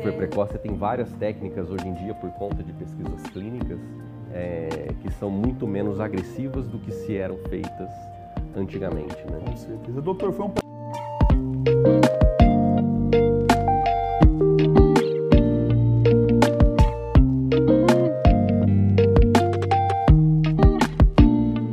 Precoce tem várias técnicas hoje em dia por conta de pesquisas clínicas é, que são muito menos agressivas do que se eram feitas antigamente. Né? Com certeza. Doutor, foi um